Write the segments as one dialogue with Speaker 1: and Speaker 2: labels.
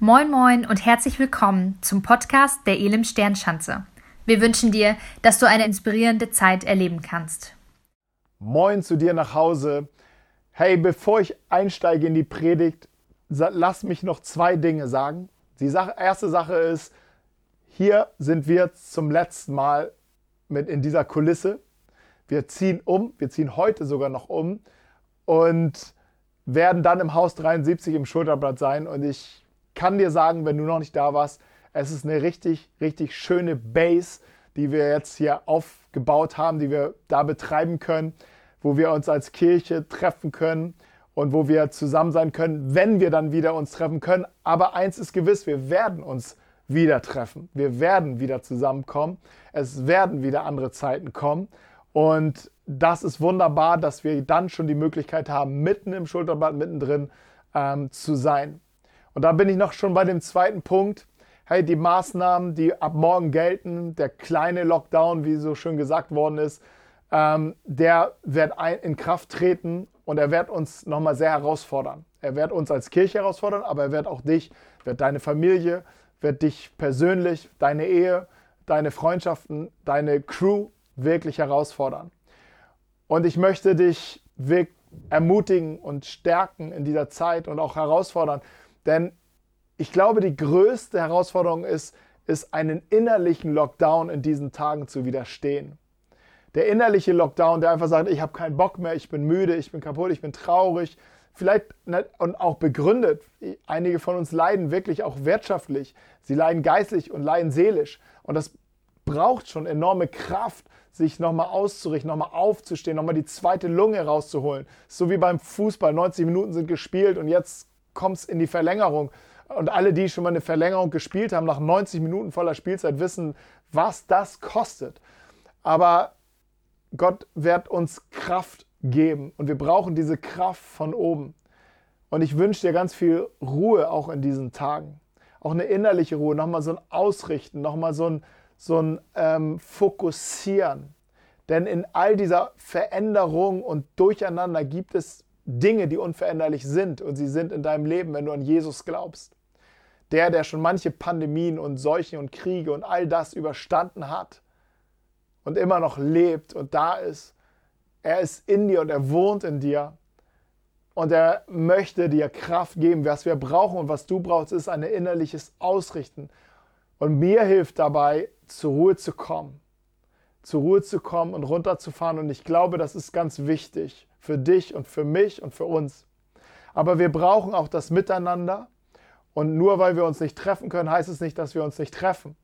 Speaker 1: Moin Moin und herzlich willkommen zum Podcast der Elim Sternschanze. Wir wünschen dir, dass du eine inspirierende Zeit erleben kannst.
Speaker 2: Moin zu dir nach Hause. Hey, bevor ich einsteige in die Predigt, lass mich noch zwei Dinge sagen. Die erste Sache ist, hier sind wir zum letzten Mal mit in dieser Kulisse. Wir ziehen um, wir ziehen heute sogar noch um und werden dann im Haus 73 im Schulterblatt sein. Und ich kann dir sagen, wenn du noch nicht da warst, es ist eine richtig, richtig schöne Base, die wir jetzt hier aufgebaut haben, die wir da betreiben können, wo wir uns als Kirche treffen können und wo wir zusammen sein können, wenn wir dann wieder uns treffen können. Aber eins ist gewiss, wir werden uns wieder treffen. Wir werden wieder zusammenkommen. Es werden wieder andere Zeiten kommen. Und das ist wunderbar, dass wir dann schon die Möglichkeit haben, mitten im Schulterblatt, mittendrin ähm, zu sein. Und da bin ich noch schon bei dem zweiten Punkt. Hey, die Maßnahmen, die ab morgen gelten, der kleine Lockdown, wie so schön gesagt worden ist, ähm, der wird in Kraft treten und er wird uns nochmal sehr herausfordern. Er wird uns als Kirche herausfordern, aber er wird auch dich, wird deine Familie, wird dich persönlich, deine Ehe, deine Freundschaften, deine Crew wirklich herausfordern. Und ich möchte dich ermutigen und stärken in dieser Zeit und auch herausfordern, denn ich glaube, die größte Herausforderung ist, ist einen innerlichen Lockdown in diesen Tagen zu widerstehen. Der innerliche Lockdown, der einfach sagt, ich habe keinen Bock mehr, ich bin müde, ich bin kaputt, ich bin traurig, vielleicht und auch begründet. Einige von uns leiden wirklich auch wirtschaftlich, sie leiden geistlich und leiden seelisch. Und das braucht schon enorme Kraft, sich nochmal auszurichten, nochmal aufzustehen, nochmal die zweite Lunge rauszuholen. So wie beim Fußball, 90 Minuten sind gespielt und jetzt kommt es in die Verlängerung. Und alle, die schon mal eine Verlängerung gespielt haben, nach 90 Minuten voller Spielzeit, wissen, was das kostet. Aber Gott wird uns Kraft geben und wir brauchen diese Kraft von oben. Und ich wünsche dir ganz viel Ruhe auch in diesen Tagen. Auch eine innerliche Ruhe, nochmal so ein Ausrichten, nochmal so ein, so ein ähm, Fokussieren. Denn in all dieser Veränderung und Durcheinander gibt es Dinge, die unveränderlich sind und sie sind in deinem Leben, wenn du an Jesus glaubst. Der, der schon manche Pandemien und Seuchen und Kriege und all das überstanden hat und immer noch lebt und da ist. Er ist in dir und er wohnt in dir. Und er möchte dir Kraft geben. Was wir brauchen und was du brauchst, ist ein innerliches Ausrichten. Und mir hilft dabei, zur Ruhe zu kommen. Zur Ruhe zu kommen und runterzufahren. Und ich glaube, das ist ganz wichtig für dich und für mich und für uns. Aber wir brauchen auch das Miteinander. Und nur weil wir uns nicht treffen können, heißt es nicht, dass wir uns nicht treffen.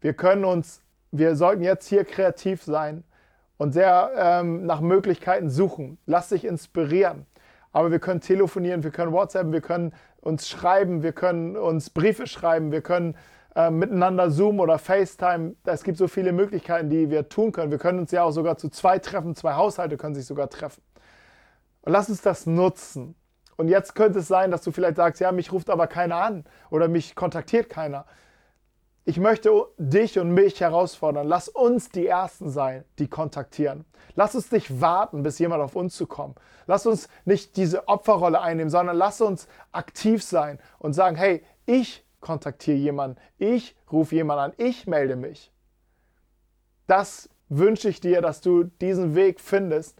Speaker 2: Wir können uns, wir sollten jetzt hier kreativ sein und sehr ähm, nach Möglichkeiten suchen. Lass dich inspirieren. Aber wir können telefonieren, wir können WhatsApp, wir können uns schreiben, wir können uns Briefe schreiben, wir können äh, miteinander Zoom oder FaceTime. Es gibt so viele Möglichkeiten, die wir tun können. Wir können uns ja auch sogar zu zwei treffen, zwei Haushalte können sich sogar treffen. Und lass uns das nutzen. Und jetzt könnte es sein, dass du vielleicht sagst, ja, mich ruft aber keiner an oder mich kontaktiert keiner. Ich möchte dich und mich herausfordern. Lass uns die Ersten sein, die kontaktieren. Lass uns nicht warten, bis jemand auf uns zu kommen. Lass uns nicht diese Opferrolle einnehmen, sondern lass uns aktiv sein und sagen, hey, ich kontaktiere jemanden, ich rufe jemanden an, ich melde mich. Das wünsche ich dir, dass du diesen Weg findest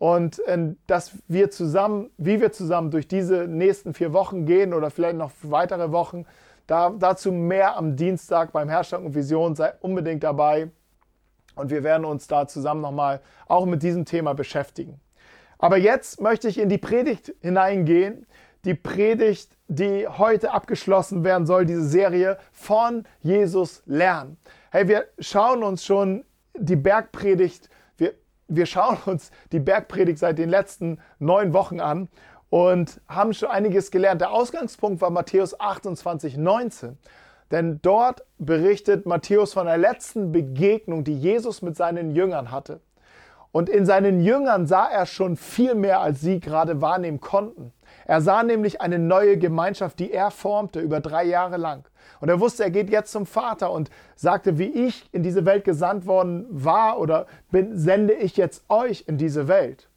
Speaker 2: und äh, dass wir zusammen, wie wir zusammen durch diese nächsten vier Wochen gehen oder vielleicht noch weitere Wochen, da, dazu mehr am Dienstag beim Herstellung und Vision, sei unbedingt dabei. Und wir werden uns da zusammen nochmal auch mit diesem Thema beschäftigen. Aber jetzt möchte ich in die Predigt hineingehen. Die Predigt, die heute abgeschlossen werden soll, diese Serie von Jesus lernen. Hey, wir schauen uns schon die Bergpredigt wir schauen uns die Bergpredigt seit den letzten neun Wochen an und haben schon einiges gelernt. Der Ausgangspunkt war Matthäus 28, 19. Denn dort berichtet Matthäus von der letzten Begegnung, die Jesus mit seinen Jüngern hatte. Und in seinen Jüngern sah er schon viel mehr, als sie gerade wahrnehmen konnten. Er sah nämlich eine neue Gemeinschaft, die er formte über drei Jahre lang. Und er wusste, er geht jetzt zum Vater und sagte, wie ich in diese Welt gesandt worden war oder bin, sende ich jetzt euch in diese Welt.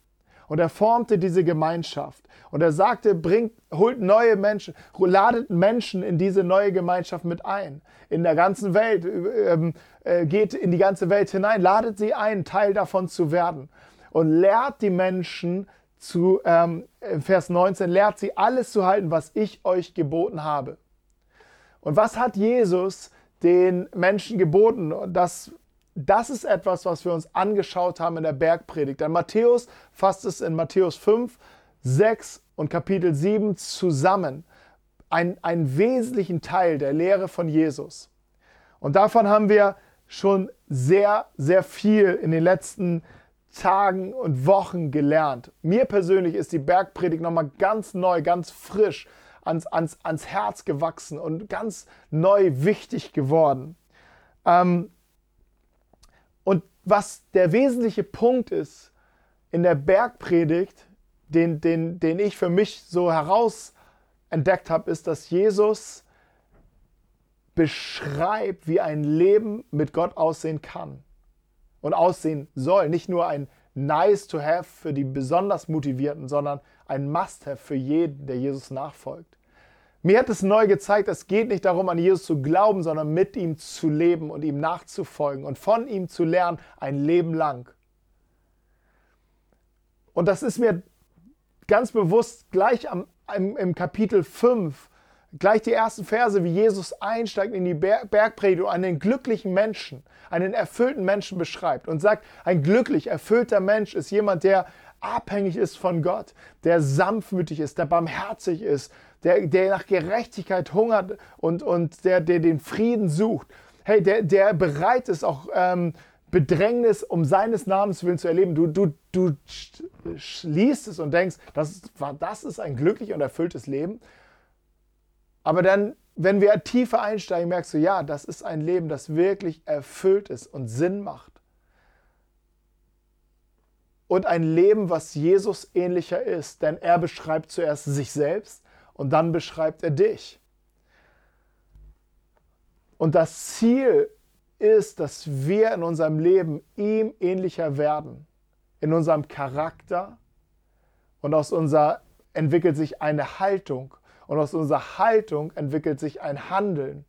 Speaker 2: Und er formte diese Gemeinschaft. Und er sagte, bringt, holt neue Menschen, ladet Menschen in diese neue Gemeinschaft mit ein. In der ganzen Welt, ähm, äh, geht in die ganze Welt hinein, ladet sie ein, Teil davon zu werden. Und lehrt die Menschen zu, ähm, Vers 19, lehrt sie alles zu halten, was ich euch geboten habe. Und was hat Jesus den Menschen geboten? Das das ist etwas, was wir uns angeschaut haben in der Bergpredigt. Denn Matthäus fasst es in Matthäus 5, 6 und Kapitel 7 zusammen. Ein, einen wesentlichen Teil der Lehre von Jesus. Und davon haben wir schon sehr, sehr viel in den letzten Tagen und Wochen gelernt. Mir persönlich ist die Bergpredigt nochmal ganz neu, ganz frisch ans, ans, ans Herz gewachsen und ganz neu wichtig geworden. Ähm, und was der wesentliche Punkt ist in der Bergpredigt, den, den, den ich für mich so heraus entdeckt habe, ist, dass Jesus beschreibt, wie ein Leben mit Gott aussehen kann und aussehen soll. Nicht nur ein Nice to have für die besonders Motivierten, sondern ein Must-have für jeden, der Jesus nachfolgt. Mir hat es neu gezeigt, es geht nicht darum, an Jesus zu glauben, sondern mit ihm zu leben und ihm nachzufolgen und von ihm zu lernen ein Leben lang. Und das ist mir ganz bewusst gleich am, im, im Kapitel 5, gleich die ersten Verse, wie Jesus einsteigt in die Bergpredigt und einen glücklichen Menschen, einen erfüllten Menschen beschreibt und sagt, ein glücklich erfüllter Mensch ist jemand, der abhängig ist von Gott, der sanftmütig ist, der barmherzig ist, der, der nach Gerechtigkeit hungert und, und der, der den Frieden sucht. Hey, der, der bereit ist, auch ähm, Bedrängnis um seines Namens willen zu erleben. Du, du, du schließt es und denkst, das, das ist ein glücklich und erfülltes Leben. Aber dann, wenn wir tiefer einsteigen, merkst du, ja, das ist ein Leben, das wirklich erfüllt ist und Sinn macht und ein Leben, was Jesus ähnlicher ist, denn er beschreibt zuerst sich selbst und dann beschreibt er dich. Und das Ziel ist, dass wir in unserem Leben ihm ähnlicher werden, in unserem Charakter und aus unserer entwickelt sich eine Haltung und aus unserer Haltung entwickelt sich ein Handeln,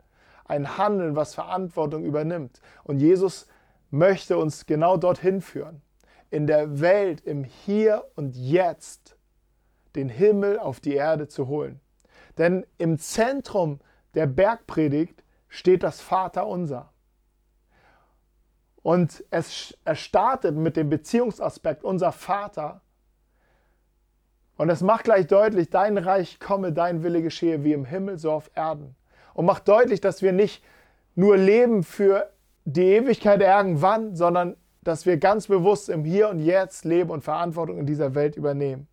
Speaker 2: ein Handeln, was Verantwortung übernimmt. Und Jesus möchte uns genau dorthin führen in der Welt, im Hier und Jetzt, den Himmel auf die Erde zu holen. Denn im Zentrum der Bergpredigt steht das Vaterunser. Und es, es startet mit dem Beziehungsaspekt, unser Vater. Und es macht gleich deutlich, dein Reich komme, dein Wille geschehe, wie im Himmel, so auf Erden. Und macht deutlich, dass wir nicht nur leben für die Ewigkeit irgendwann, sondern dass wir ganz bewusst im Hier und Jetzt leben und Verantwortung in dieser Welt übernehmen.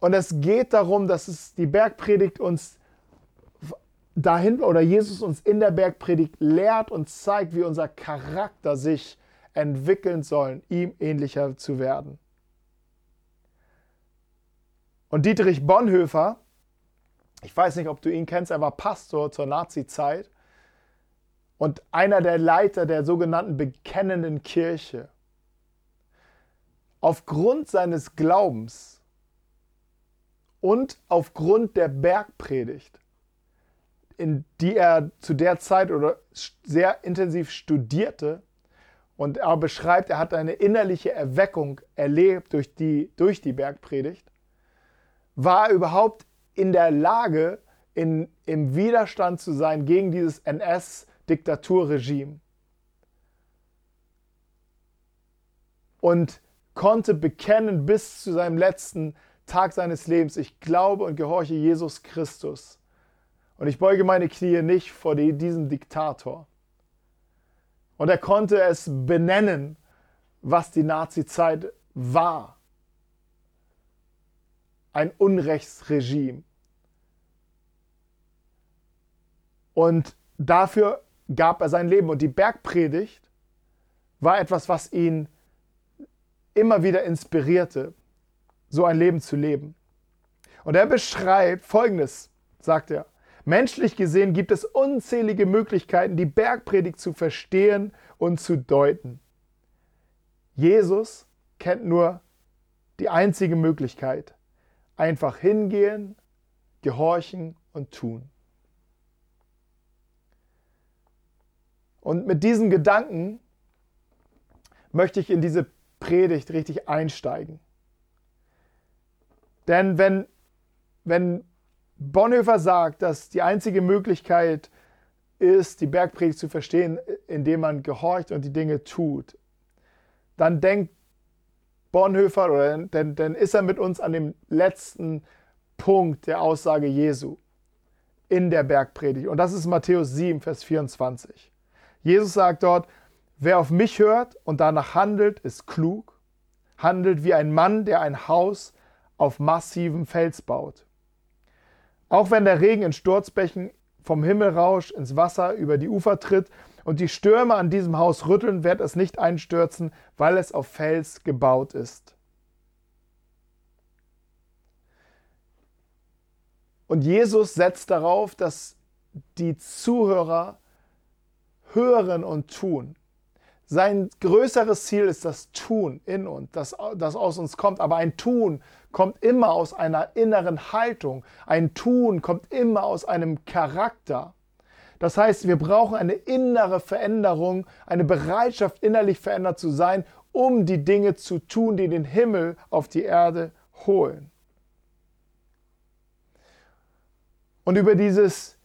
Speaker 2: Und es geht darum, dass es die Bergpredigt uns dahin oder Jesus uns in der Bergpredigt lehrt und zeigt, wie unser Charakter sich entwickeln soll, ihm ähnlicher zu werden. Und Dietrich Bonhoeffer, ich weiß nicht, ob du ihn kennst, er war Pastor zur Nazi-Zeit und einer der Leiter der sogenannten bekennenden Kirche. Aufgrund seines Glaubens und aufgrund der Bergpredigt, in die er zu der Zeit oder sehr intensiv studierte, und er beschreibt, er hat eine innerliche Erweckung erlebt durch die, durch die Bergpredigt, war er überhaupt in der Lage, in, im Widerstand zu sein gegen dieses NS- Diktaturregime. Und konnte bekennen bis zu seinem letzten Tag seines Lebens, ich glaube und gehorche Jesus Christus. Und ich beuge meine Knie nicht vor diesem Diktator. Und er konnte es benennen, was die Nazizeit war. Ein Unrechtsregime. Und dafür gab er sein Leben. Und die Bergpredigt war etwas, was ihn immer wieder inspirierte, so ein Leben zu leben. Und er beschreibt Folgendes, sagt er. Menschlich gesehen gibt es unzählige Möglichkeiten, die Bergpredigt zu verstehen und zu deuten. Jesus kennt nur die einzige Möglichkeit. Einfach hingehen, gehorchen und tun. Und mit diesen Gedanken möchte ich in diese Predigt richtig einsteigen. Denn wenn, wenn Bonhoeffer sagt, dass die einzige Möglichkeit ist, die Bergpredigt zu verstehen, indem man gehorcht und die Dinge tut, dann denkt Bonhoeffer oder dann, dann ist er mit uns an dem letzten Punkt der Aussage Jesu in der Bergpredigt. Und das ist Matthäus 7, Vers 24. Jesus sagt dort, wer auf mich hört und danach handelt, ist klug, handelt wie ein Mann, der ein Haus auf massivem Fels baut. Auch wenn der Regen in Sturzbächen vom Himmel rauscht, ins Wasser über die Ufer tritt und die Stürme an diesem Haus rütteln, wird es nicht einstürzen, weil es auf Fels gebaut ist. Und Jesus setzt darauf, dass die Zuhörer hören und tun. Sein größeres Ziel ist das Tun in uns, das, das aus uns kommt. Aber ein Tun kommt immer aus einer inneren Haltung. Ein Tun kommt immer aus einem Charakter. Das heißt, wir brauchen eine innere Veränderung, eine Bereitschaft, innerlich verändert zu sein, um die Dinge zu tun, die den Himmel auf die Erde holen. Und über dieses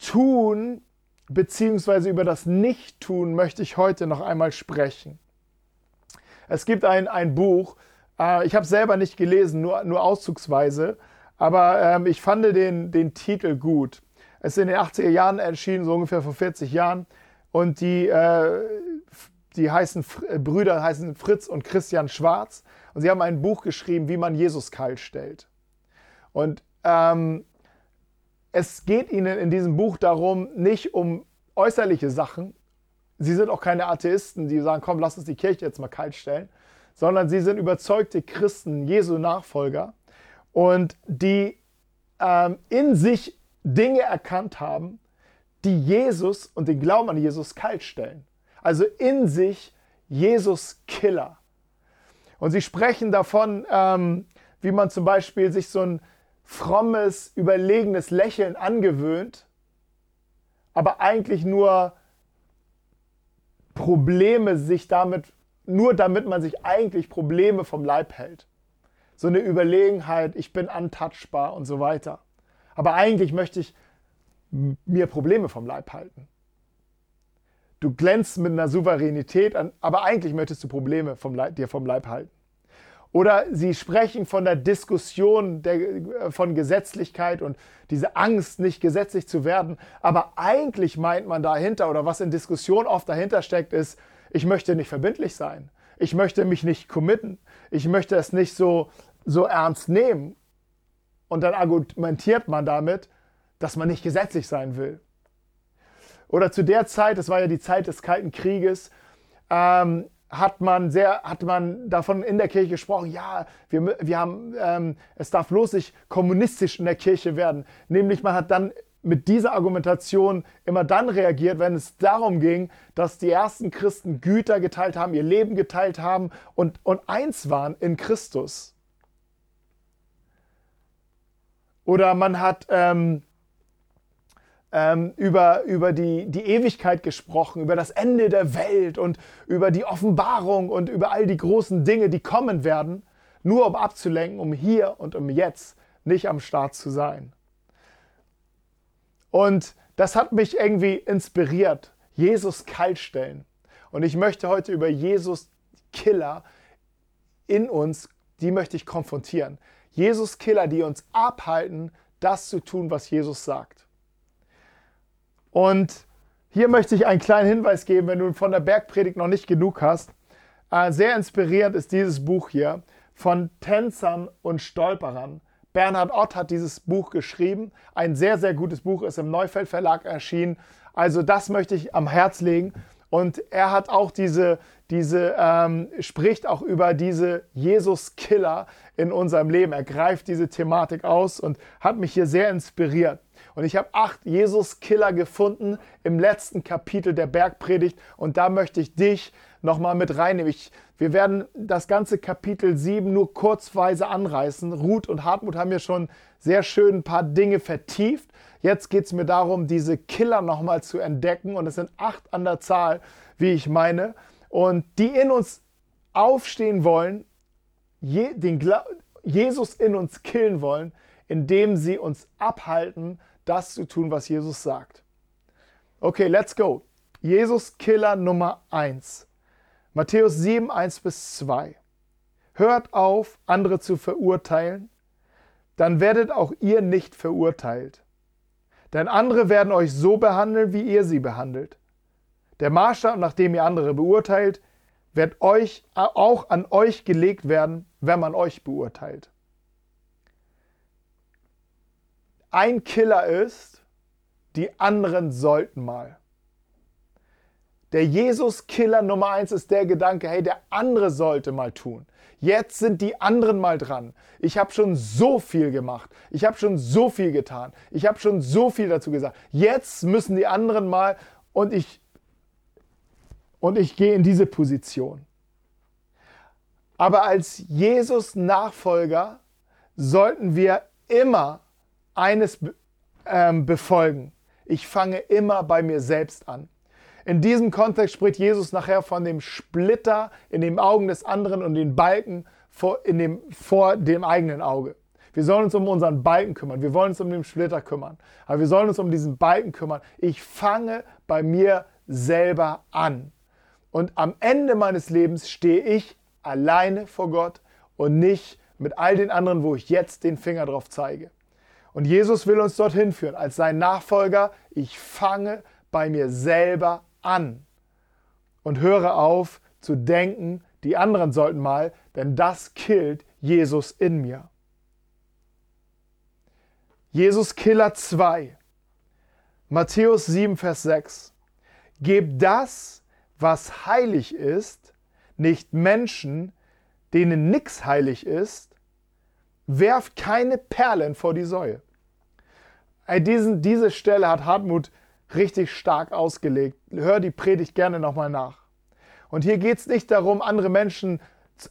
Speaker 2: Tun beziehungsweise über das Nichttun möchte ich heute noch einmal sprechen. Es gibt ein, ein Buch, äh, ich habe es selber nicht gelesen, nur, nur auszugsweise, aber ähm, ich fand den, den Titel gut. Es ist in den 80er Jahren erschienen, so ungefähr vor 40 Jahren. Und die, äh, die heißen, äh, Brüder heißen Fritz und Christian Schwarz. Und sie haben ein Buch geschrieben, wie man Jesus kalt stellt. Und ähm, es geht ihnen in diesem Buch darum, nicht um äußerliche Sachen. Sie sind auch keine Atheisten, die sagen, komm, lass uns die Kirche jetzt mal kalt stellen, sondern sie sind überzeugte Christen, Jesu Nachfolger und die ähm, in sich Dinge erkannt haben, die Jesus und den Glauben an Jesus kalt stellen. Also in sich Jesus Killer. Und sie sprechen davon, ähm, wie man zum Beispiel sich so ein frommes, überlegenes Lächeln angewöhnt, aber eigentlich nur Probleme sich damit, nur damit man sich eigentlich Probleme vom Leib hält. So eine Überlegenheit, ich bin untouchbar und so weiter. Aber eigentlich möchte ich mir Probleme vom Leib halten. Du glänzt mit einer Souveränität, aber eigentlich möchtest du Probleme vom Leib, dir vom Leib halten. Oder sie sprechen von der Diskussion der, äh, von Gesetzlichkeit und diese Angst, nicht gesetzlich zu werden. Aber eigentlich meint man dahinter oder was in Diskussion oft dahinter steckt, ist, ich möchte nicht verbindlich sein. Ich möchte mich nicht committen. Ich möchte es nicht so, so ernst nehmen. Und dann argumentiert man damit, dass man nicht gesetzlich sein will. Oder zu der Zeit, das war ja die Zeit des Kalten Krieges, ähm, hat man sehr, hat man davon in der Kirche gesprochen, ja, wir, wir haben, ähm, es darf bloß nicht kommunistisch in der Kirche werden. Nämlich man hat dann mit dieser Argumentation immer dann reagiert, wenn es darum ging, dass die ersten Christen Güter geteilt haben, ihr Leben geteilt haben und, und eins waren in Christus. Oder man hat ähm, ähm, über, über die, die Ewigkeit gesprochen, über das Ende der Welt und über die Offenbarung und über all die großen Dinge, die kommen werden, nur um abzulenken, um hier und um jetzt nicht am Start zu sein. Und das hat mich irgendwie inspiriert. Jesus kaltstellen. Und ich möchte heute über Jesus Killer in uns, die möchte ich konfrontieren. Jesus Killer, die uns abhalten, das zu tun, was Jesus sagt. Und hier möchte ich einen kleinen Hinweis geben, wenn du von der Bergpredigt noch nicht genug hast. Äh, sehr inspirierend ist dieses Buch hier von Tänzern und Stolperern. Bernhard Ott hat dieses Buch geschrieben. Ein sehr, sehr gutes Buch, ist im Neufeld Verlag erschienen. Also das möchte ich am Herz legen. Und er hat auch diese, diese ähm, spricht auch über diese Jesus-Killer in unserem Leben. Er greift diese Thematik aus und hat mich hier sehr inspiriert. Und ich habe acht Jesus-Killer gefunden im letzten Kapitel der Bergpredigt. Und da möchte ich dich nochmal mit reinnehmen. Ich, wir werden das ganze Kapitel 7 nur kurzweise anreißen. Ruth und Hartmut haben ja schon sehr schön ein paar Dinge vertieft. Jetzt geht es mir darum, diese Killer nochmal zu entdecken. Und es sind acht an der Zahl, wie ich meine. Und die in uns aufstehen wollen, je, den Jesus in uns killen wollen, indem sie uns abhalten, das zu tun, was Jesus sagt. Okay, let's go. Jesus Killer Nummer 1. Matthäus 7, 1 bis 2. Hört auf, andere zu verurteilen, dann werdet auch ihr nicht verurteilt. Denn andere werden euch so behandeln, wie ihr sie behandelt. Der Maßstab, nach dem ihr andere beurteilt, wird euch auch an euch gelegt werden, wenn man euch beurteilt. Ein Killer ist, die anderen sollten mal. Der Jesus-Killer Nummer eins ist der Gedanke, hey, der andere sollte mal tun. Jetzt sind die anderen mal dran. Ich habe schon so viel gemacht. Ich habe schon so viel getan. Ich habe schon so viel dazu gesagt. Jetzt müssen die anderen mal und ich und ich gehe in diese Position. Aber als Jesus Nachfolger sollten wir immer eines ähm, befolgen. Ich fange immer bei mir selbst an. In diesem Kontext spricht Jesus nachher von dem Splitter in den Augen des anderen und den Balken vor, in dem, vor dem eigenen Auge. Wir sollen uns um unseren Balken kümmern. Wir wollen uns um den Splitter kümmern. Aber wir sollen uns um diesen Balken kümmern. Ich fange bei mir selber an. Und am Ende meines Lebens stehe ich alleine vor Gott und nicht mit all den anderen, wo ich jetzt den Finger drauf zeige. Und Jesus will uns dorthin führen. Als sein Nachfolger, ich fange bei mir selber an und höre auf zu denken, die anderen sollten mal, denn das killt Jesus in mir. Jesus Killer 2. Matthäus 7, Vers 6. Gebt das, was heilig ist, nicht Menschen, denen nichts heilig ist, werft keine Perlen vor die Säue. Diesen, diese Stelle hat Hartmut richtig stark ausgelegt. Hör die Predigt gerne nochmal nach. Und hier geht es nicht darum, andere Menschen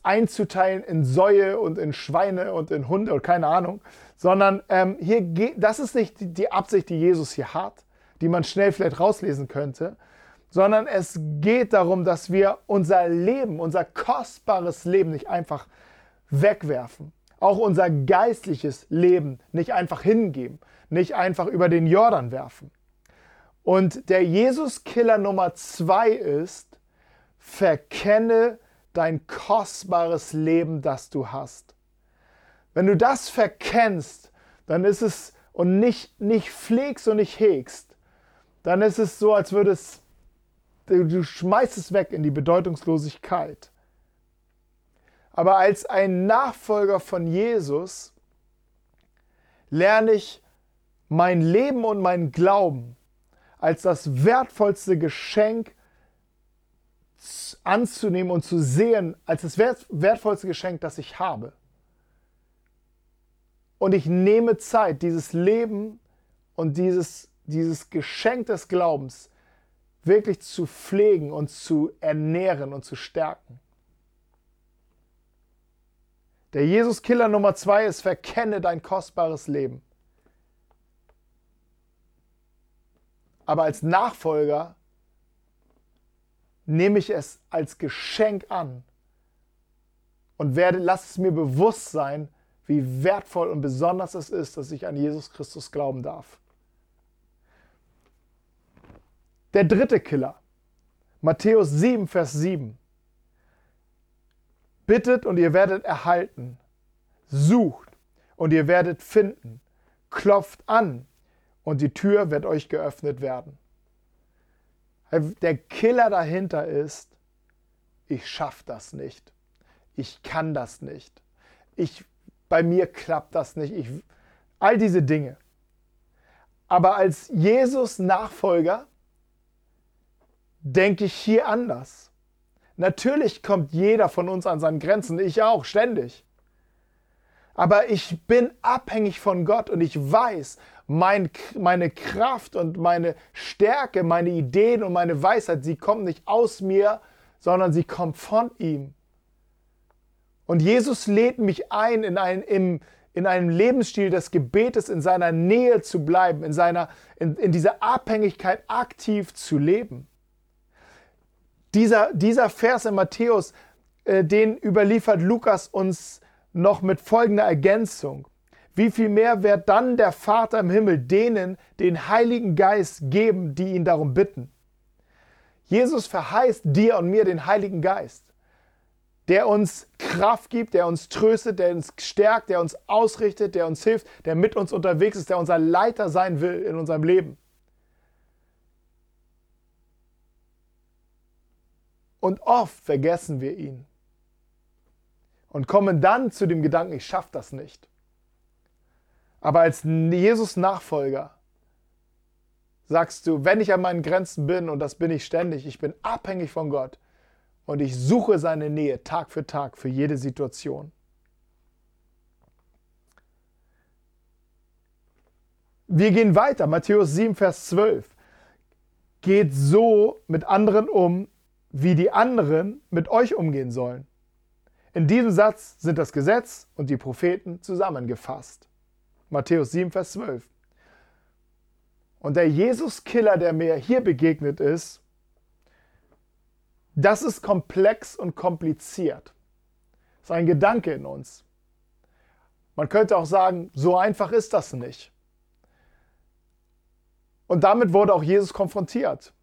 Speaker 2: einzuteilen in Säue und in Schweine und in Hunde oder keine Ahnung, sondern ähm, hier geht, das ist nicht die Absicht, die Jesus hier hat, die man schnell vielleicht rauslesen könnte, sondern es geht darum, dass wir unser Leben, unser kostbares Leben nicht einfach wegwerfen, auch unser geistliches Leben nicht einfach hingeben, nicht einfach über den Jordan werfen. Und der Jesus-Killer Nummer zwei ist, verkenne dein kostbares Leben, das du hast. Wenn du das verkennst, dann ist es und nicht, nicht pflegst und nicht hegst, dann ist es so, als würdest du, du schmeißt es weg in die Bedeutungslosigkeit. Aber als ein Nachfolger von Jesus lerne ich mein Leben und mein Glauben als das wertvollste Geschenk anzunehmen und zu sehen, als das wertvollste Geschenk, das ich habe. Und ich nehme Zeit, dieses Leben und dieses, dieses Geschenk des Glaubens wirklich zu pflegen und zu ernähren und zu stärken. Der Jesus-Killer Nummer zwei ist, verkenne dein kostbares Leben. Aber als Nachfolger nehme ich es als Geschenk an und werde, lass es mir bewusst sein, wie wertvoll und besonders es ist, dass ich an Jesus Christus glauben darf. Der dritte Killer, Matthäus 7, Vers 7. Bittet und ihr werdet erhalten. Sucht und ihr werdet finden. Klopft an und die Tür wird euch geöffnet werden. Der Killer dahinter ist, ich schaffe das nicht. Ich kann das nicht. Ich, bei mir klappt das nicht. Ich, all diese Dinge. Aber als Jesus Nachfolger denke ich hier anders. Natürlich kommt jeder von uns an seinen Grenzen, ich auch, ständig. Aber ich bin abhängig von Gott und ich weiß, mein, meine Kraft und meine Stärke, meine Ideen und meine Weisheit, sie kommen nicht aus mir, sondern sie kommt von ihm. Und Jesus lädt mich ein, in, ein, im, in einem Lebensstil des Gebetes in seiner Nähe zu bleiben, in, seiner, in, in dieser Abhängigkeit aktiv zu leben. Dieser, dieser Vers in Matthäus, äh, den überliefert Lukas uns noch mit folgender Ergänzung. Wie viel mehr wird dann der Vater im Himmel denen den Heiligen Geist geben, die ihn darum bitten? Jesus verheißt dir und mir den Heiligen Geist der uns Kraft gibt, der uns tröstet, der uns stärkt, der uns ausrichtet, der uns hilft, der mit uns unterwegs ist, der unser Leiter sein will in unserem Leben. Und oft vergessen wir ihn und kommen dann zu dem Gedanken, ich schaffe das nicht. Aber als Jesus-Nachfolger sagst du, wenn ich an meinen Grenzen bin, und das bin ich ständig, ich bin abhängig von Gott, und ich suche seine Nähe Tag für Tag für jede Situation. Wir gehen weiter, Matthäus 7, Vers 12. Geht so mit anderen um, wie die anderen mit euch umgehen sollen. In diesem Satz sind das Gesetz und die Propheten zusammengefasst. Matthäus 7, Vers 12. Und der Jesus-Killer, der mir hier begegnet ist, das ist komplex und kompliziert. Das ist ein Gedanke in uns. Man könnte auch sagen, so einfach ist das nicht. Und damit wurde auch Jesus konfrontiert.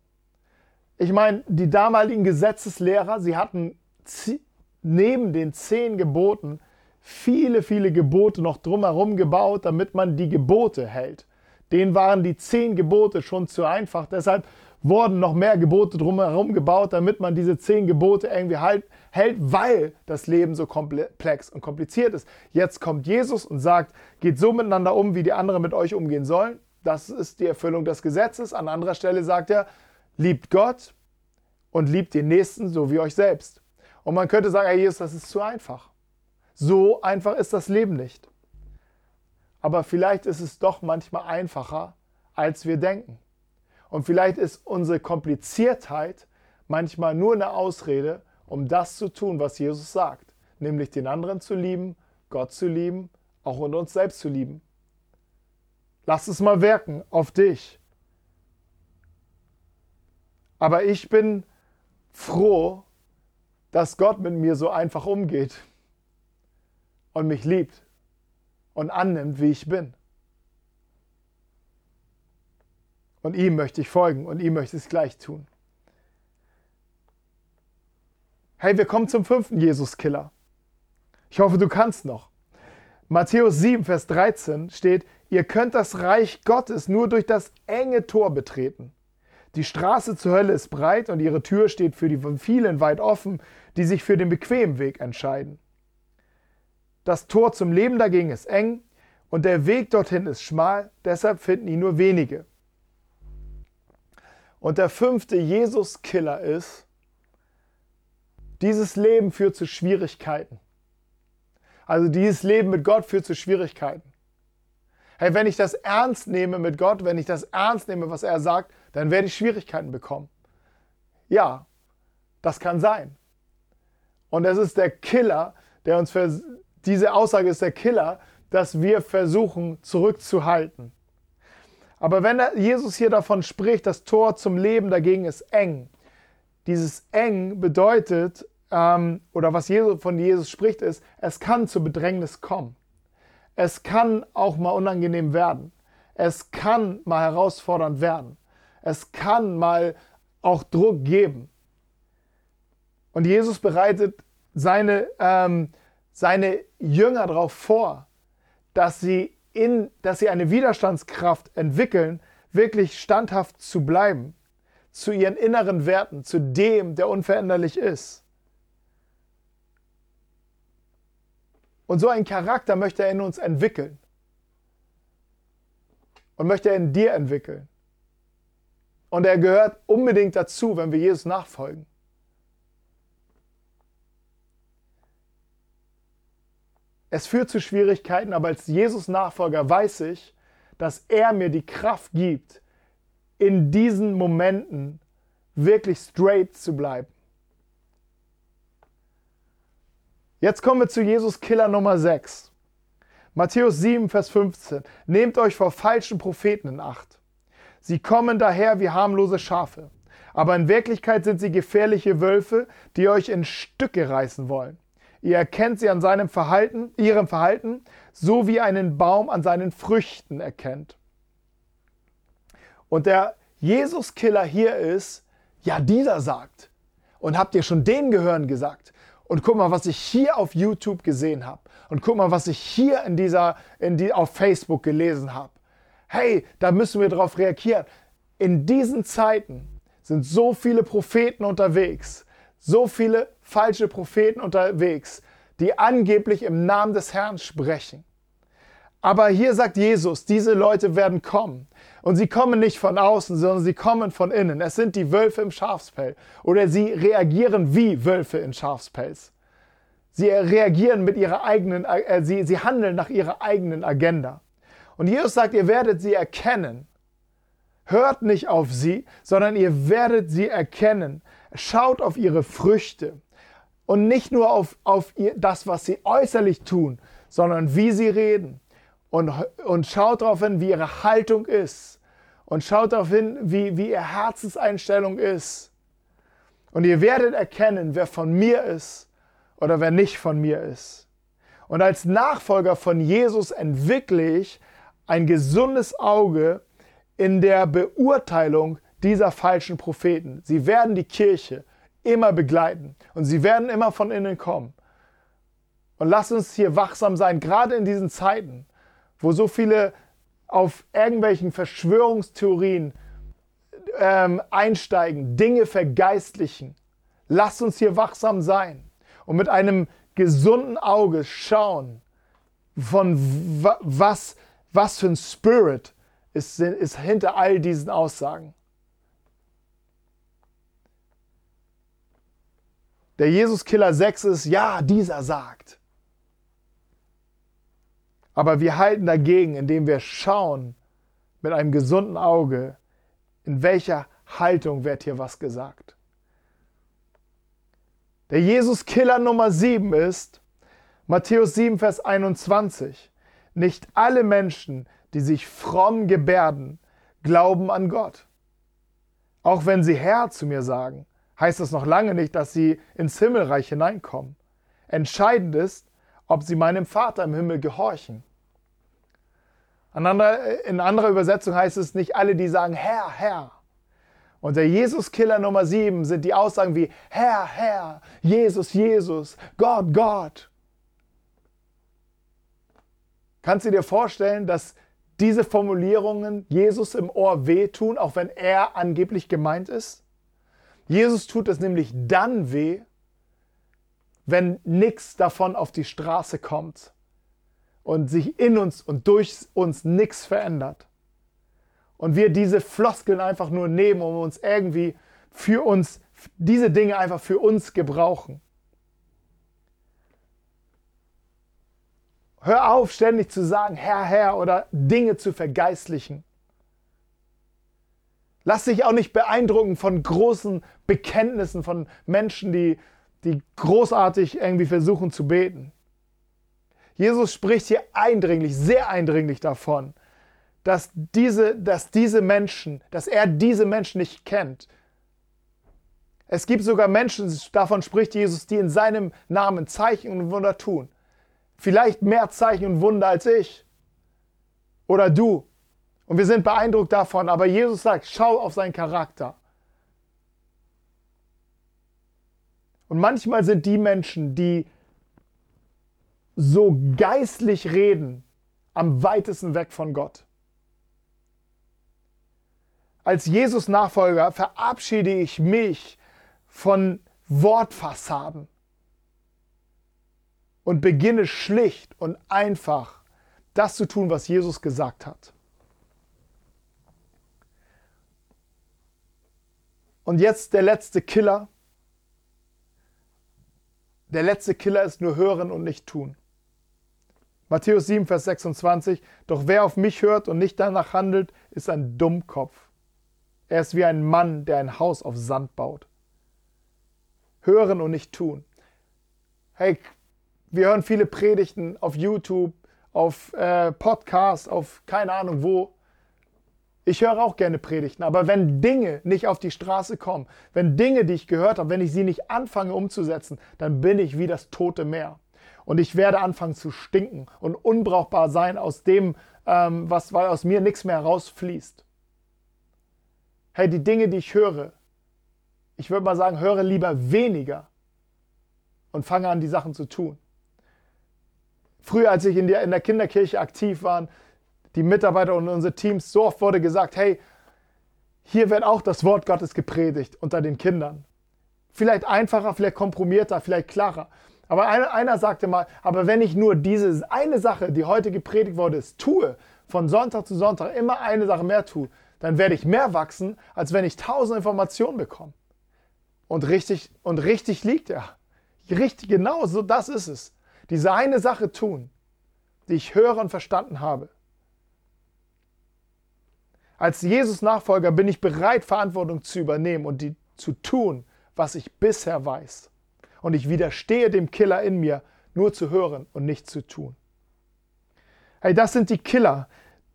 Speaker 2: Ich meine, die damaligen Gesetzeslehrer, sie hatten neben den zehn Geboten viele, viele Gebote noch drumherum gebaut, damit man die Gebote hält. Denen waren die zehn Gebote schon zu einfach. Deshalb wurden noch mehr Gebote drumherum gebaut, damit man diese zehn Gebote irgendwie halt, hält, weil das Leben so komplex und kompliziert ist. Jetzt kommt Jesus und sagt, geht so miteinander um, wie die anderen mit euch umgehen sollen. Das ist die Erfüllung des Gesetzes. An anderer Stelle sagt er, liebt Gott und liebt den Nächsten so wie euch selbst. Und man könnte sagen, Herr Jesus, das ist zu einfach. So einfach ist das Leben nicht. Aber vielleicht ist es doch manchmal einfacher, als wir denken. Und vielleicht ist unsere Kompliziertheit manchmal nur eine Ausrede, um das zu tun, was Jesus sagt, nämlich den anderen zu lieben, Gott zu lieben, auch und uns selbst zu lieben. Lass es mal wirken auf dich. Aber ich bin froh, dass Gott mit mir so einfach umgeht und mich liebt und annimmt, wie ich bin. Und ihm möchte ich folgen und ihm möchte ich es gleich tun. Hey, wir kommen zum fünften Jesus-Killer. Ich hoffe, du kannst noch. Matthäus 7, Vers 13 steht, ihr könnt das Reich Gottes nur durch das enge Tor betreten. Die Straße zur Hölle ist breit und ihre Tür steht für die vielen weit offen, die sich für den bequemen Weg entscheiden. Das Tor zum Leben dagegen ist eng und der Weg dorthin ist schmal, deshalb finden ihn nur wenige. Und der fünfte Jesus-Killer ist, dieses Leben führt zu Schwierigkeiten. Also dieses Leben mit Gott führt zu Schwierigkeiten. Hey, wenn ich das ernst nehme mit Gott, wenn ich das ernst nehme, was er sagt, dann werde ich Schwierigkeiten bekommen. Ja, das kann sein. Und es ist der Killer, der uns, diese Aussage ist der Killer, dass wir versuchen zurückzuhalten. Aber wenn Jesus hier davon spricht, das Tor zum Leben dagegen ist eng. Dieses eng bedeutet, ähm, oder was Jesus, von Jesus spricht, ist, es kann zu Bedrängnis kommen. Es kann auch mal unangenehm werden. Es kann mal herausfordernd werden. Es kann mal auch Druck geben. Und Jesus bereitet seine, ähm, seine Jünger darauf vor, dass sie in, dass sie eine Widerstandskraft entwickeln, wirklich standhaft zu bleiben, zu ihren inneren Werten, zu dem, der unveränderlich ist. Und so einen Charakter möchte er in uns entwickeln. Und möchte er in dir entwickeln. Und er gehört unbedingt dazu, wenn wir Jesus nachfolgen. Es führt zu Schwierigkeiten, aber als Jesus-Nachfolger weiß ich, dass er mir die Kraft gibt, in diesen Momenten wirklich straight zu bleiben. Jetzt kommen wir zu Jesus Killer Nummer 6. Matthäus 7, Vers 15. Nehmt euch vor falschen Propheten in Acht. Sie kommen daher wie harmlose Schafe, aber in Wirklichkeit sind sie gefährliche Wölfe, die euch in Stücke reißen wollen. Ihr erkennt sie an seinem Verhalten, ihrem Verhalten, so wie einen Baum an seinen Früchten erkennt. Und der Jesus-Killer hier ist, ja, dieser sagt. Und habt ihr schon den gehören gesagt? Und guck mal, was ich hier auf YouTube gesehen habe. Und guck mal, was ich hier in dieser, in die, auf Facebook gelesen habe. Hey, da müssen wir drauf reagieren. In diesen Zeiten sind so viele Propheten unterwegs, so viele falsche Propheten unterwegs, die angeblich im Namen des Herrn sprechen. Aber hier sagt Jesus, diese Leute werden kommen. Und sie kommen nicht von außen, sondern sie kommen von innen. Es sind die Wölfe im Schafspelz. Oder sie reagieren wie Wölfe in Schafspelz. Sie reagieren mit ihrer eigenen, äh, sie, sie handeln nach ihrer eigenen Agenda. Und Jesus sagt, ihr werdet sie erkennen. Hört nicht auf sie, sondern ihr werdet sie erkennen. Schaut auf ihre Früchte. Und nicht nur auf, auf ihr, das, was sie äußerlich tun, sondern wie sie reden und, und schaut darauf hin, wie ihre Haltung ist. Und schaut darauf hin, wie, wie ihre Herzenseinstellung ist. Und ihr werdet erkennen, wer von mir ist oder wer nicht von mir ist. Und als Nachfolger von Jesus entwickle ich ein gesundes Auge in der Beurteilung dieser falschen Propheten. Sie werden die Kirche immer begleiten und sie werden immer von innen kommen. Und lasst uns hier wachsam sein, gerade in diesen Zeiten, wo so viele auf irgendwelchen Verschwörungstheorien ähm, einsteigen, Dinge vergeistlichen. Lasst uns hier wachsam sein und mit einem gesunden Auge schauen, von was, was für ein Spirit ist, ist hinter all diesen Aussagen. Der Jesus-Killer 6 ist, ja, dieser sagt. Aber wir halten dagegen, indem wir schauen mit einem gesunden Auge, in welcher Haltung wird hier was gesagt. Der Jesus-Killer Nummer 7 ist Matthäus 7, Vers 21. Nicht alle Menschen, die sich fromm gebärden, glauben an Gott. Auch wenn sie Herr zu mir sagen, heißt das noch lange nicht, dass sie ins Himmelreich hineinkommen. Entscheidend ist, ob sie meinem Vater im Himmel gehorchen. In anderer Übersetzung heißt es nicht alle, die sagen Herr, Herr. Und der Jesus-Killer Nummer 7 sind die Aussagen wie Herr, Herr, Jesus, Jesus, Gott, Gott. Kannst du dir vorstellen, dass diese Formulierungen Jesus im Ohr wehtun, auch wenn er angeblich gemeint ist? Jesus tut es nämlich dann weh, wenn nichts davon auf die Straße kommt und sich in uns und durch uns nichts verändert. Und wir diese Floskeln einfach nur nehmen, um uns irgendwie für uns, diese Dinge einfach für uns gebrauchen. Hör auf, ständig zu sagen, Herr, Herr oder Dinge zu vergeistlichen. Lass dich auch nicht beeindrucken von großen Bekenntnissen von Menschen, die, die großartig irgendwie versuchen zu beten. Jesus spricht hier eindringlich, sehr eindringlich davon, dass diese, dass diese Menschen, dass er diese Menschen nicht kennt. Es gibt sogar Menschen, davon spricht Jesus, die in seinem Namen Zeichen und Wunder tun. Vielleicht mehr Zeichen und Wunder als ich oder du. Und wir sind beeindruckt davon, aber Jesus sagt, schau auf seinen Charakter. Und manchmal sind die Menschen, die so geistlich reden, am weitesten weg von Gott. Als Jesus-Nachfolger verabschiede ich mich von Wortfassaden und beginne schlicht und einfach das zu tun, was Jesus gesagt hat. Und jetzt der letzte Killer. Der letzte Killer ist nur hören und nicht tun. Matthäus 7, Vers 26. Doch wer auf mich hört und nicht danach handelt, ist ein Dummkopf. Er ist wie ein Mann, der ein Haus auf Sand baut. Hören und nicht tun. Hey, wir hören viele Predigten auf YouTube, auf äh, Podcasts, auf keine Ahnung wo. Ich höre auch gerne Predigten, aber wenn Dinge nicht auf die Straße kommen, wenn Dinge, die ich gehört habe, wenn ich sie nicht anfange umzusetzen, dann bin ich wie das tote Meer. Und ich werde anfangen zu stinken und unbrauchbar sein aus dem, ähm, was, weil aus mir nichts mehr rausfließt. Hey, die Dinge, die ich höre, ich würde mal sagen, höre lieber weniger und fange an, die Sachen zu tun. Früher, als ich in der, in der Kinderkirche aktiv war, die Mitarbeiter und unsere Teams, so oft wurde gesagt, hey, hier wird auch das Wort Gottes gepredigt unter den Kindern. Vielleicht einfacher, vielleicht komprimierter, vielleicht klarer. Aber einer, einer sagte mal, aber wenn ich nur diese eine Sache, die heute gepredigt wurde, ist, tue, von Sonntag zu Sonntag immer eine Sache mehr tue, dann werde ich mehr wachsen, als wenn ich tausend Informationen bekomme. Und richtig, und richtig liegt er. Richtig, genau so, das ist es. Diese eine Sache tun, die ich höre und verstanden habe. Als Jesus-Nachfolger bin ich bereit, Verantwortung zu übernehmen und die zu tun, was ich bisher weiß. Und ich widerstehe dem Killer in mir, nur zu hören und nicht zu tun. Hey, das sind die Killer,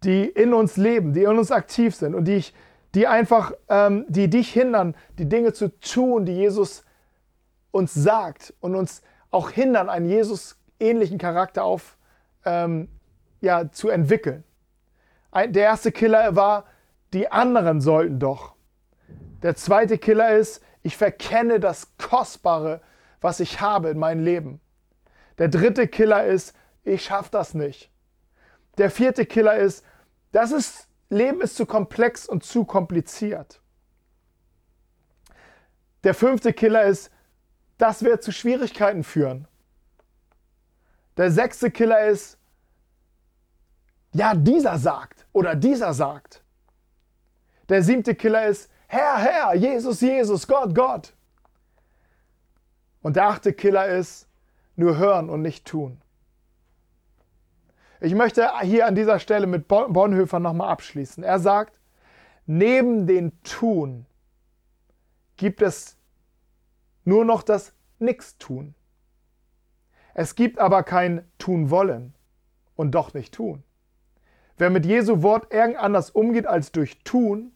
Speaker 2: die in uns leben, die in uns aktiv sind und die, ich, die einfach, ähm, die dich hindern, die Dinge zu tun, die Jesus uns sagt und uns auch hindern, einen Jesus-ähnlichen Charakter auf, ähm, ja, zu entwickeln. Ein, der erste Killer war, die anderen sollten doch. Der zweite Killer ist, ich verkenne das Kostbare, was ich habe in meinem Leben. Der dritte Killer ist, ich schaffe das nicht. Der vierte Killer ist, das ist, Leben ist zu komplex und zu kompliziert. Der fünfte Killer ist, das wird zu Schwierigkeiten führen. Der sechste Killer ist, ja, dieser sagt oder dieser sagt. Der siebte Killer ist, Herr, Herr, Jesus, Jesus, Gott, Gott. Und der achte Killer ist, nur hören und nicht tun. Ich möchte hier an dieser Stelle mit Bonhoeffer nochmal abschließen. Er sagt, neben dem Tun gibt es nur noch das Nichtstun. Es gibt aber kein Tun wollen und doch nicht tun. Wer mit Jesu Wort irgend anders umgeht als durch Tun,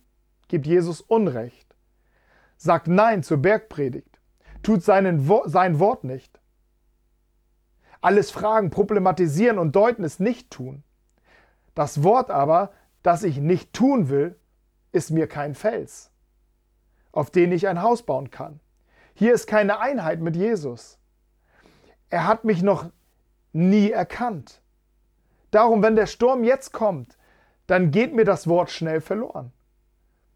Speaker 2: gibt Jesus Unrecht. Sagt Nein zur Bergpredigt. Tut seinen, sein Wort nicht. Alles fragen, problematisieren und deuten ist nicht tun. Das Wort aber, das ich nicht tun will, ist mir kein Fels, auf den ich ein Haus bauen kann. Hier ist keine Einheit mit Jesus. Er hat mich noch nie erkannt. Darum, wenn der Sturm jetzt kommt, dann geht mir das Wort schnell verloren.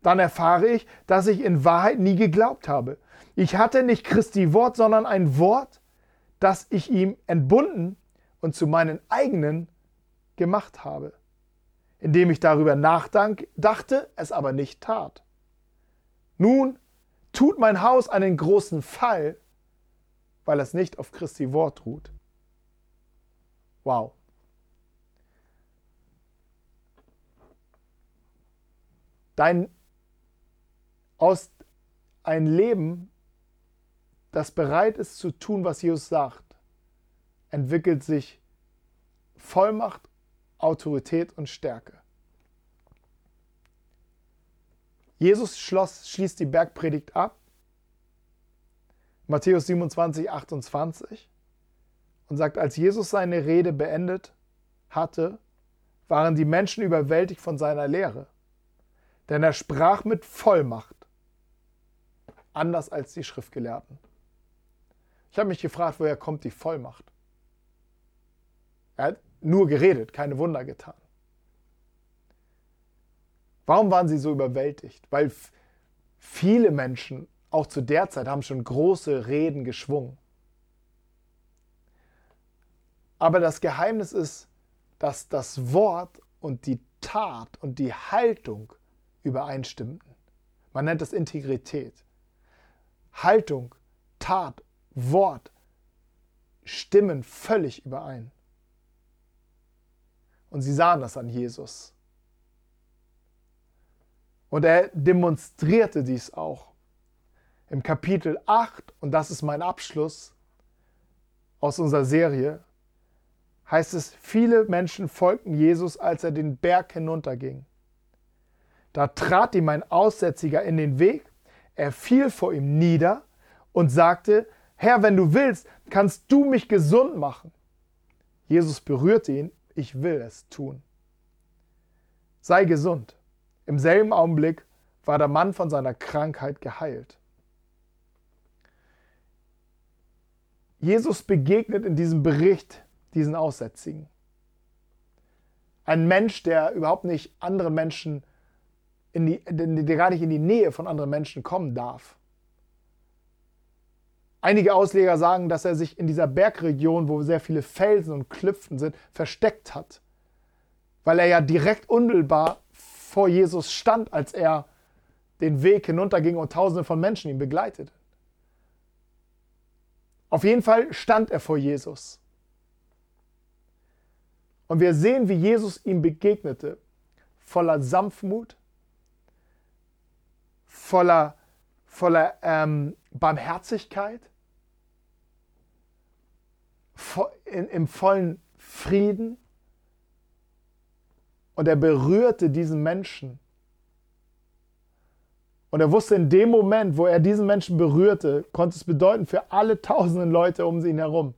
Speaker 2: Dann erfahre ich, dass ich in Wahrheit nie geglaubt habe. Ich hatte nicht Christi Wort, sondern ein Wort, das ich ihm entbunden und zu meinen eigenen gemacht habe, indem ich darüber nachdachte, es aber nicht tat. Nun tut mein Haus einen großen Fall, weil es nicht auf Christi Wort ruht. Wow. Dein aus ein Leben, das bereit ist zu tun, was Jesus sagt, entwickelt sich Vollmacht, Autorität und Stärke. Jesus schloss, schließt die Bergpredigt ab, Matthäus 27, 28, und sagt, als Jesus seine Rede beendet hatte, waren die Menschen überwältigt von seiner Lehre. Denn er sprach mit Vollmacht, anders als die Schriftgelehrten. Ich habe mich gefragt, woher kommt die Vollmacht? Er hat nur geredet, keine Wunder getan. Warum waren sie so überwältigt? Weil viele Menschen, auch zu der Zeit, haben schon große Reden geschwungen. Aber das Geheimnis ist, dass das Wort und die Tat und die Haltung übereinstimmten. Man nennt das Integrität. Haltung, Tat, Wort stimmen völlig überein. Und sie sahen das an Jesus. Und er demonstrierte dies auch. Im Kapitel 8, und das ist mein Abschluss, aus unserer Serie, heißt es, viele Menschen folgten Jesus, als er den Berg hinunterging. Da trat ihm ein Aussätziger in den Weg, er fiel vor ihm nieder und sagte, Herr, wenn du willst, kannst du mich gesund machen. Jesus berührte ihn, ich will es tun. Sei gesund. Im selben Augenblick war der Mann von seiner Krankheit geheilt. Jesus begegnet in diesem Bericht diesen Aussätzigen. Ein Mensch, der überhaupt nicht anderen Menschen, in die, der gar nicht in die Nähe von anderen Menschen kommen darf. Einige Ausleger sagen, dass er sich in dieser Bergregion, wo sehr viele Felsen und Klüften sind, versteckt hat, weil er ja direkt unmittelbar vor Jesus stand, als er den Weg hinunterging und Tausende von Menschen ihn begleiteten. Auf jeden Fall stand er vor Jesus. Und wir sehen, wie Jesus ihm begegnete, voller Sanftmut, voller, voller ähm, Barmherzigkeit, in, im vollen Frieden. Und er berührte diesen Menschen und er wusste in dem Moment, wo er diesen Menschen berührte, konnte es bedeuten für alle tausenden Leute um ihn herum,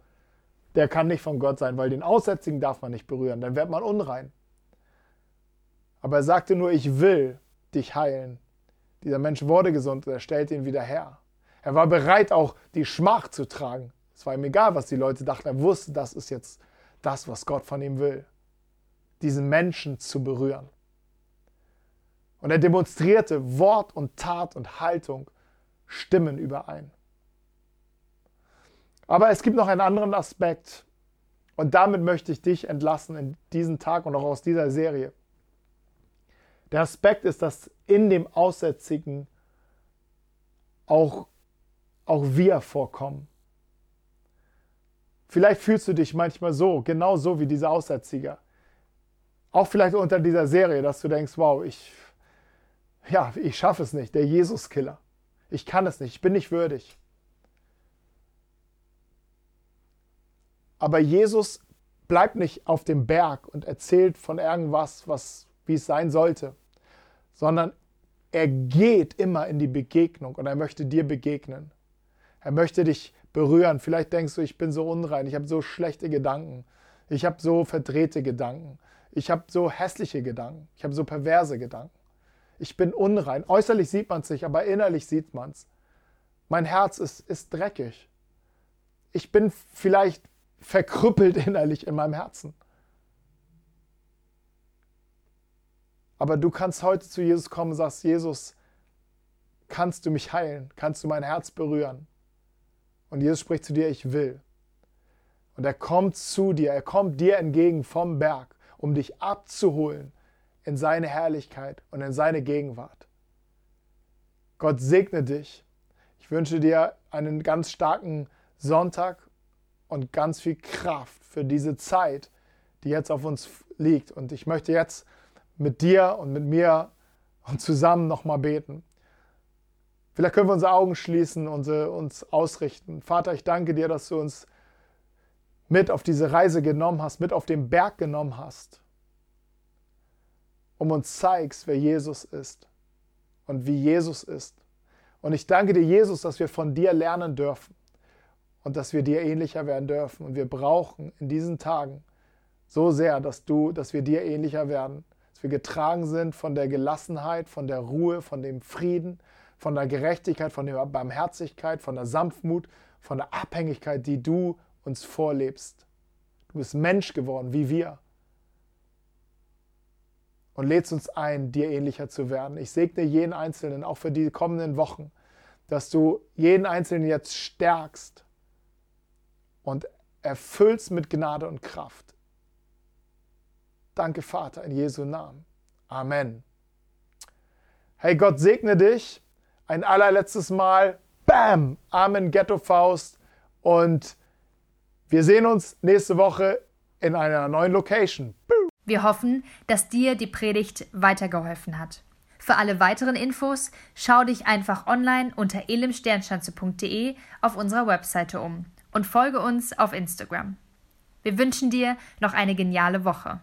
Speaker 2: der kann nicht von Gott sein, weil den Aussätzigen darf man nicht berühren, dann wird man unrein. Aber er sagte nur, ich will dich heilen. Dieser Mensch wurde gesund und er stellte ihn wieder her. Er war bereit, auch die Schmach zu tragen. Es war ihm egal, was die Leute dachten. Er wusste, das ist jetzt das, was Gott von ihm will. Diesen Menschen zu berühren. Und er demonstrierte Wort und Tat und Haltung stimmen überein. Aber es gibt noch einen anderen Aspekt und damit möchte ich dich entlassen in diesen Tag und auch aus dieser Serie. Der Aspekt ist, dass in dem Aussätzigen auch, auch wir vorkommen. Vielleicht fühlst du dich manchmal so, genau so wie dieser Aussätziger. Auch vielleicht unter dieser Serie, dass du denkst, wow, ich ja, ich schaffe es nicht, der Jesuskiller. Ich kann es nicht, ich bin nicht würdig. Aber Jesus bleibt nicht auf dem Berg und erzählt von irgendwas, was, wie es sein sollte, sondern er geht immer in die Begegnung und er möchte dir begegnen. Er möchte dich berühren. Vielleicht denkst du, ich bin so unrein, ich habe so schlechte Gedanken, ich habe so verdrehte Gedanken, ich habe so hässliche Gedanken, ich habe so perverse Gedanken ich bin unrein. Äußerlich sieht man es nicht, aber innerlich sieht man es. Mein Herz ist, ist dreckig. Ich bin vielleicht verkrüppelt innerlich in meinem Herzen. Aber du kannst heute zu Jesus kommen und sagst, Jesus, kannst du mich heilen? Kannst du mein Herz berühren? Und Jesus spricht zu dir, ich will. Und er kommt zu dir, er kommt dir entgegen vom Berg, um dich abzuholen in seine Herrlichkeit und in seine Gegenwart. Gott segne dich. Ich wünsche dir einen ganz starken Sonntag und ganz viel Kraft für diese Zeit, die jetzt auf uns liegt. Und ich möchte jetzt mit dir und mit mir und zusammen nochmal beten. Vielleicht können wir unsere Augen schließen und uns ausrichten. Vater, ich danke dir, dass du uns mit auf diese Reise genommen hast, mit auf den Berg genommen hast um uns zeigst, wer Jesus ist und wie Jesus ist. Und ich danke dir, Jesus, dass wir von dir lernen dürfen und dass wir dir ähnlicher werden dürfen. Und wir brauchen in diesen Tagen so sehr, dass du, dass wir dir ähnlicher werden, dass wir getragen sind von der Gelassenheit, von der Ruhe, von dem Frieden, von der Gerechtigkeit, von der Barmherzigkeit, von der Sanftmut, von der Abhängigkeit, die du uns vorlebst. Du bist Mensch geworden, wie wir und lädst uns ein, dir ähnlicher zu werden. Ich segne jeden Einzelnen, auch für die kommenden Wochen, dass du jeden Einzelnen jetzt stärkst und erfüllst mit Gnade und Kraft. Danke, Vater, in Jesu Namen. Amen. Hey, Gott segne dich. Ein allerletztes Mal. Bam! Amen, Ghetto Faust. Und wir sehen uns nächste Woche in einer neuen Location.
Speaker 1: Wir hoffen, dass dir die Predigt weitergeholfen hat. Für alle weiteren Infos schau dich einfach online unter elimsternschanze.de auf unserer Webseite um und folge uns auf Instagram. Wir wünschen dir noch eine geniale Woche.